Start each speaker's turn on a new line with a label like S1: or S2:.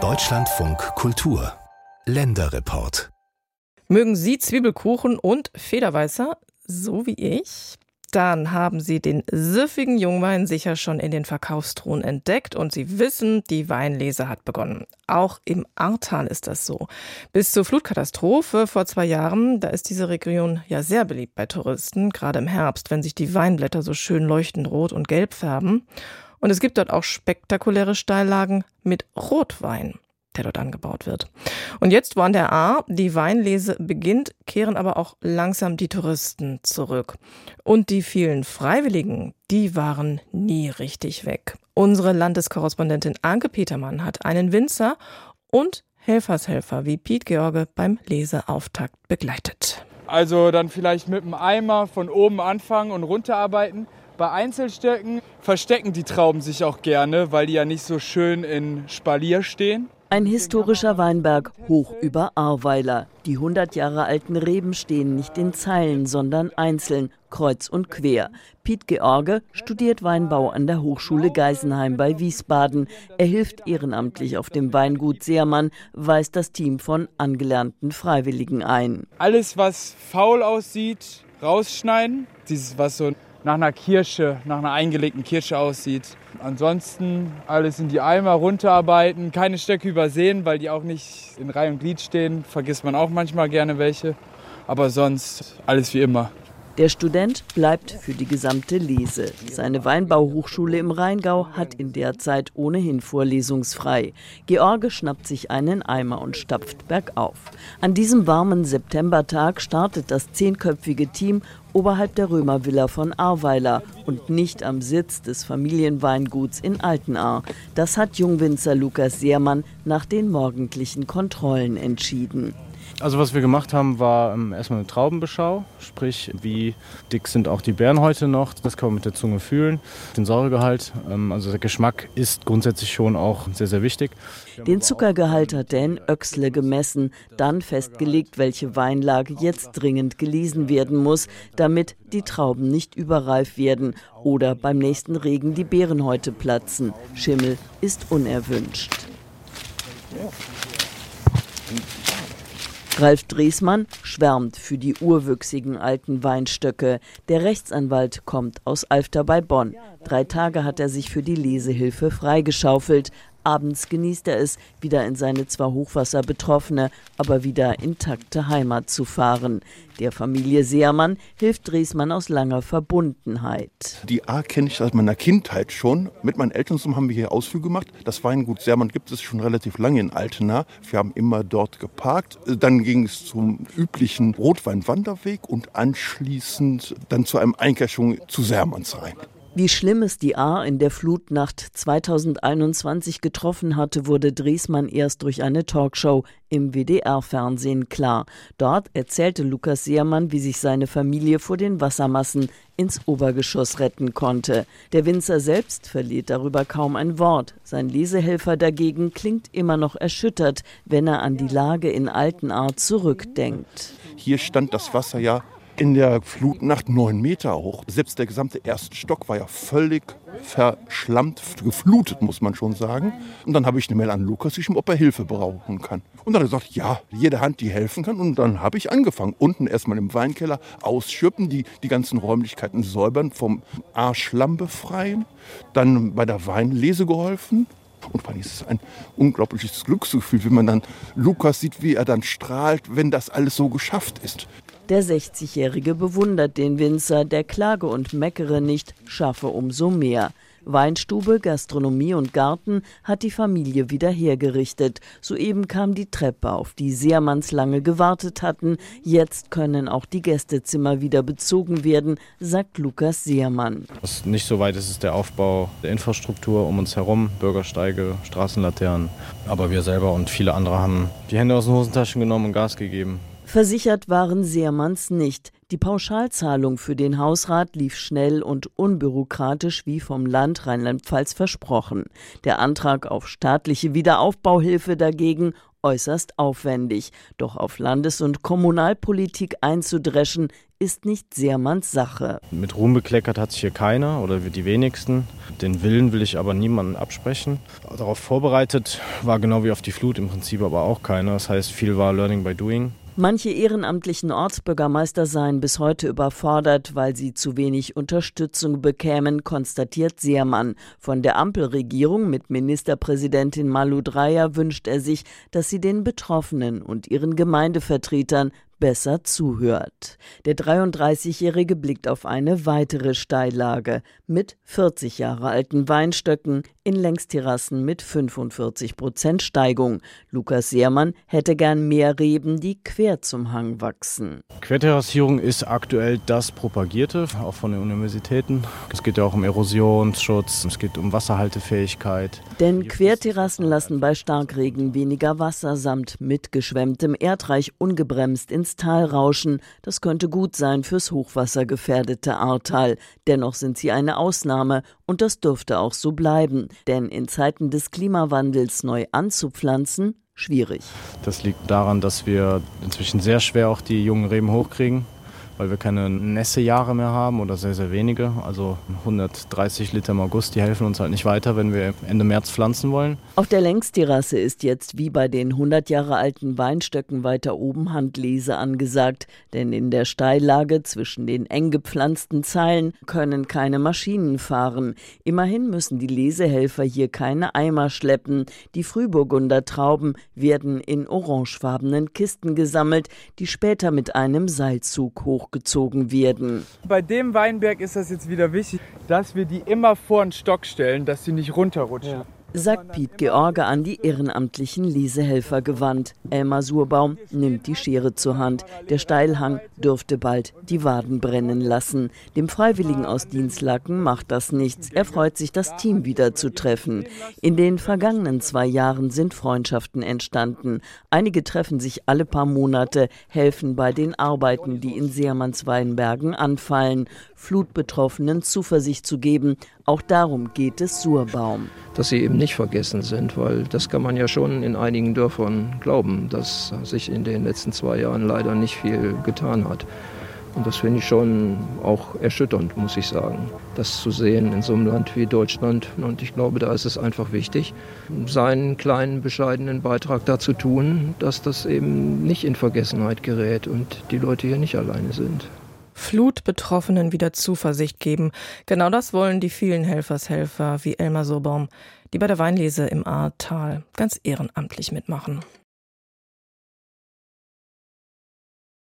S1: Deutschlandfunk Kultur Länderreport
S2: Mögen Sie Zwiebelkuchen und Federweißer, so wie ich? Dann haben Sie den süffigen Jungwein sicher schon in den Verkaufstruhen entdeckt und Sie wissen, die Weinlese hat begonnen. Auch im Ahrtal ist das so. Bis zur Flutkatastrophe vor zwei Jahren, da ist diese Region ja sehr beliebt bei Touristen, gerade im Herbst, wenn sich die Weinblätter so schön leuchtend rot und gelb färben. Und es gibt dort auch spektakuläre Steillagen mit Rotwein der dort angebaut wird. Und jetzt, wo an der A die Weinlese beginnt, kehren aber auch langsam die Touristen zurück. Und die vielen Freiwilligen, die waren nie richtig weg. Unsere Landeskorrespondentin Anke Petermann hat einen Winzer und Helfershelfer wie Piet George beim Leseauftakt begleitet.
S3: Also dann vielleicht mit dem Eimer von oben anfangen und runterarbeiten. Bei Einzelstöcken verstecken die Trauben sich auch gerne, weil die ja nicht so schön in Spalier stehen.
S4: Ein historischer Weinberg hoch über Ahrweiler. Die 100 Jahre alten Reben stehen nicht in Zeilen, sondern einzeln, kreuz und quer. Piet George studiert Weinbau an der Hochschule Geisenheim bei Wiesbaden. Er hilft ehrenamtlich auf dem Weingut Seermann, weist das Team von angelernten Freiwilligen ein.
S3: Alles, was faul aussieht, rausschneiden. Dieses, was so nach einer Kirsche, nach einer eingelegten Kirsche aussieht. Ansonsten alles in die Eimer runterarbeiten, keine Stöcke übersehen, weil die auch nicht in Reihe und Glied stehen. Vergisst man auch manchmal gerne welche. Aber sonst alles wie immer.
S4: Der Student bleibt für die gesamte Lese. Seine Weinbauhochschule im Rheingau hat in der Zeit ohnehin vorlesungsfrei. George schnappt sich einen Eimer und stapft bergauf. An diesem warmen Septembertag startet das zehnköpfige Team oberhalb der Römervilla von Ahrweiler und nicht am Sitz des Familienweinguts in Altenahr. Das hat Jungwinzer Lukas Seermann nach den morgendlichen Kontrollen entschieden.
S5: Also was wir gemacht haben, war ähm, erstmal eine Traubenbeschau, sprich wie dick sind auch die Beeren heute noch, das kann man mit der Zunge fühlen, den Säuregehalt, ähm, also der Geschmack ist grundsätzlich schon auch sehr, sehr wichtig.
S4: Den Zuckergehalt hat in Öxle gemessen, dann festgelegt, welche Weinlage jetzt dringend gelesen werden muss, damit die Trauben nicht überreif werden oder beim nächsten Regen die Beerenhäute platzen. Schimmel ist unerwünscht. Ja. Ralf Driesmann schwärmt für die urwüchsigen alten Weinstöcke. Der Rechtsanwalt kommt aus Alfter bei Bonn. Drei Tage hat er sich für die Lesehilfe freigeschaufelt. Abends genießt er es, wieder in seine zwar Hochwasser betroffene, aber wieder intakte Heimat zu fahren. Der Familie Seermann hilft Driesmann aus langer Verbundenheit.
S6: Die A kenne ich seit meiner Kindheit schon. Mit meinen Eltern zusammen haben wir hier Ausflüge gemacht. Das Weingut Seermann gibt es schon relativ lange in Altena. Wir haben immer dort geparkt. Dann ging es zum üblichen Rotweinwanderweg und anschließend dann zu einem Einkirchung zu Seermanns rein.
S4: Wie schlimm es die A in der Flutnacht 2021 getroffen hatte, wurde Driesmann erst durch eine Talkshow im WDR-Fernsehen klar. Dort erzählte Lukas Seermann, wie sich seine Familie vor den Wassermassen ins Obergeschoss retten konnte. Der Winzer selbst verliert darüber kaum ein Wort. Sein Lesehelfer dagegen klingt immer noch erschüttert, wenn er an die Lage in Altenahr zurückdenkt.
S6: Hier stand das Wasser ja in der Flutnacht neun Meter hoch. Selbst der gesamte erste Stock war ja völlig verschlammt, geflutet, muss man schon sagen. Und dann habe ich eine Mail an Lukas geschrieben, ob er Hilfe brauchen kann. Und dann hat er gesagt, ja, jede Hand, die helfen kann. Und dann habe ich angefangen. Unten erstmal im Weinkeller ausschüppen, die, die ganzen Räumlichkeiten säubern, vom Arschlamm befreien. Dann bei der Weinlese geholfen. Und allem ist ein unglaubliches Glücksgefühl, wenn man dann Lukas sieht, wie er dann strahlt, wenn das alles so geschafft ist.
S4: Der 60-Jährige bewundert den Winzer, der klage und meckere nicht, schaffe umso mehr. Weinstube, Gastronomie und Garten hat die Familie wieder hergerichtet. Soeben kam die Treppe, auf die Seermanns lange gewartet hatten. Jetzt können auch die Gästezimmer wieder bezogen werden, sagt Lukas Seermann.
S5: Was nicht so weit ist, ist der Aufbau der Infrastruktur um uns herum, Bürgersteige, Straßenlaternen. Aber wir selber und viele andere haben die Hände aus den Hosentaschen genommen und Gas gegeben.
S4: Versichert waren Seermanns nicht. Die Pauschalzahlung für den Hausrat lief schnell und unbürokratisch wie vom Land Rheinland-Pfalz versprochen. Der Antrag auf staatliche Wiederaufbauhilfe dagegen äußerst aufwendig. Doch auf Landes- und Kommunalpolitik einzudreschen ist nicht Seermanns Sache.
S5: Mit Ruhm bekleckert hat sich hier keiner oder die wenigsten. Den Willen will ich aber niemandem absprechen. Darauf vorbereitet war genau wie auf die Flut im Prinzip aber auch keiner. Das heißt, viel war Learning by Doing.
S4: Manche ehrenamtlichen Ortsbürgermeister seien bis heute überfordert, weil sie zu wenig Unterstützung bekämen, konstatiert Seermann. Von der Ampelregierung mit Ministerpräsidentin Malu Dreyer wünscht er sich, dass sie den Betroffenen und ihren Gemeindevertretern besser zuhört. Der 33-Jährige blickt auf eine weitere Steillage mit 40 Jahre alten Weinstöcken in Längsterrassen mit 45 Prozent Steigung. Lukas Seermann hätte gern mehr Reben, die quer zum Hang wachsen.
S5: Querterrassierung ist aktuell das Propagierte, auch von den Universitäten. Es geht ja auch um Erosionsschutz, es geht um Wasserhaltefähigkeit.
S4: Denn Querterrassen lassen bei Starkregen weniger Wasser samt mitgeschwemmtem Erdreich ungebremst ins Tal rauschen. Das könnte gut sein fürs hochwassergefährdete Ahrtal. Dennoch sind sie eine Ausnahme und das dürfte auch so bleiben. Denn in Zeiten des Klimawandels neu anzupflanzen, schwierig.
S5: Das liegt daran, dass wir inzwischen sehr schwer auch die jungen Reben hochkriegen weil wir keine Nässejahre mehr haben oder sehr, sehr wenige. Also 130 Liter im August, die helfen uns halt nicht weiter, wenn wir Ende März pflanzen wollen.
S4: Auf der Längsterrasse ist jetzt wie bei den 100 Jahre alten Weinstöcken weiter oben Handlese angesagt, denn in der Steillage zwischen den eng gepflanzten Zeilen können keine Maschinen fahren. Immerhin müssen die Lesehelfer hier keine Eimer schleppen. Die Frühburgunder Trauben werden in orangefarbenen Kisten gesammelt, die später mit einem Seilzug hoch hochgezogen werden.
S3: Bei dem Weinberg ist das jetzt wieder wichtig, dass wir die immer vor den Stock stellen, dass sie nicht runterrutschen. Ja
S4: sagt Piet George an die ehrenamtlichen Lesehelfer gewandt. Elmar Surbaum nimmt die Schere zur Hand. Der Steilhang dürfte bald die Waden brennen lassen. Dem Freiwilligen aus Dienstlaken macht das nichts. Er freut sich, das Team wieder zu treffen. In den vergangenen zwei Jahren sind Freundschaften entstanden. Einige treffen sich alle paar Monate, helfen bei den Arbeiten, die in Seermannsweinbergen anfallen. Flutbetroffenen Zuversicht zu geben. Auch darum geht es Surbaum.
S7: Dass sie eben nicht vergessen sind, weil das kann man ja schon in einigen Dörfern glauben, dass sich in den letzten zwei Jahren leider nicht viel getan hat. Und das finde ich schon auch erschütternd, muss ich sagen, das zu sehen in so einem Land wie Deutschland. Und ich glaube, da ist es einfach wichtig, seinen kleinen, bescheidenen Beitrag dazu tun, dass das eben nicht in Vergessenheit gerät und die Leute hier nicht alleine sind.
S2: Flutbetroffenen wieder Zuversicht geben. Genau das wollen die vielen Helfershelfer wie Elmar Sobaum, die bei der Weinlese im Ahrtal ganz ehrenamtlich mitmachen.